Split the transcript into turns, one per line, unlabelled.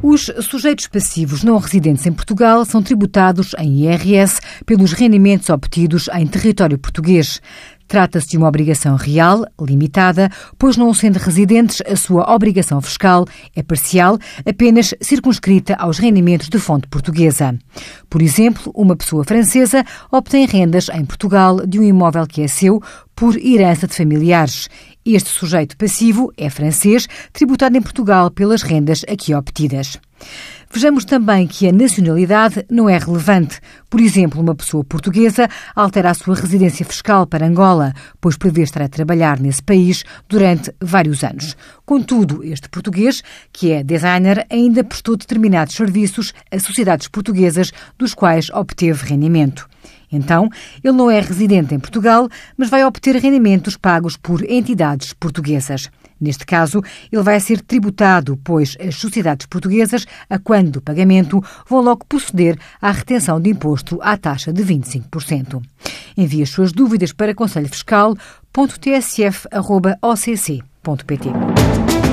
Os sujeitos passivos não residentes em Portugal são tributados em IRS pelos rendimentos obtidos em território português. Trata-se de uma obrigação real, limitada, pois não sendo residentes, a sua obrigação fiscal é parcial, apenas circunscrita aos rendimentos de fonte portuguesa. Por exemplo, uma pessoa francesa obtém rendas em Portugal de um imóvel que é seu por herança de familiares. Este sujeito passivo é francês, tributado em Portugal pelas rendas aqui obtidas. Vejamos também que a nacionalidade não é relevante. Por exemplo, uma pessoa portuguesa altera a sua residência fiscal para Angola, pois prevê estar a trabalhar nesse país durante vários anos. Contudo, este português, que é designer, ainda prestou determinados serviços a sociedades portuguesas dos quais obteve rendimento. Então, ele não é residente em Portugal, mas vai obter rendimentos pagos por entidades portuguesas. Neste caso, ele vai ser tributado, pois as sociedades portuguesas, a quando do pagamento, vão logo proceder à retenção de imposto à taxa de 25%. Envie as suas dúvidas para conselhofiscal.tsf.occ.pt.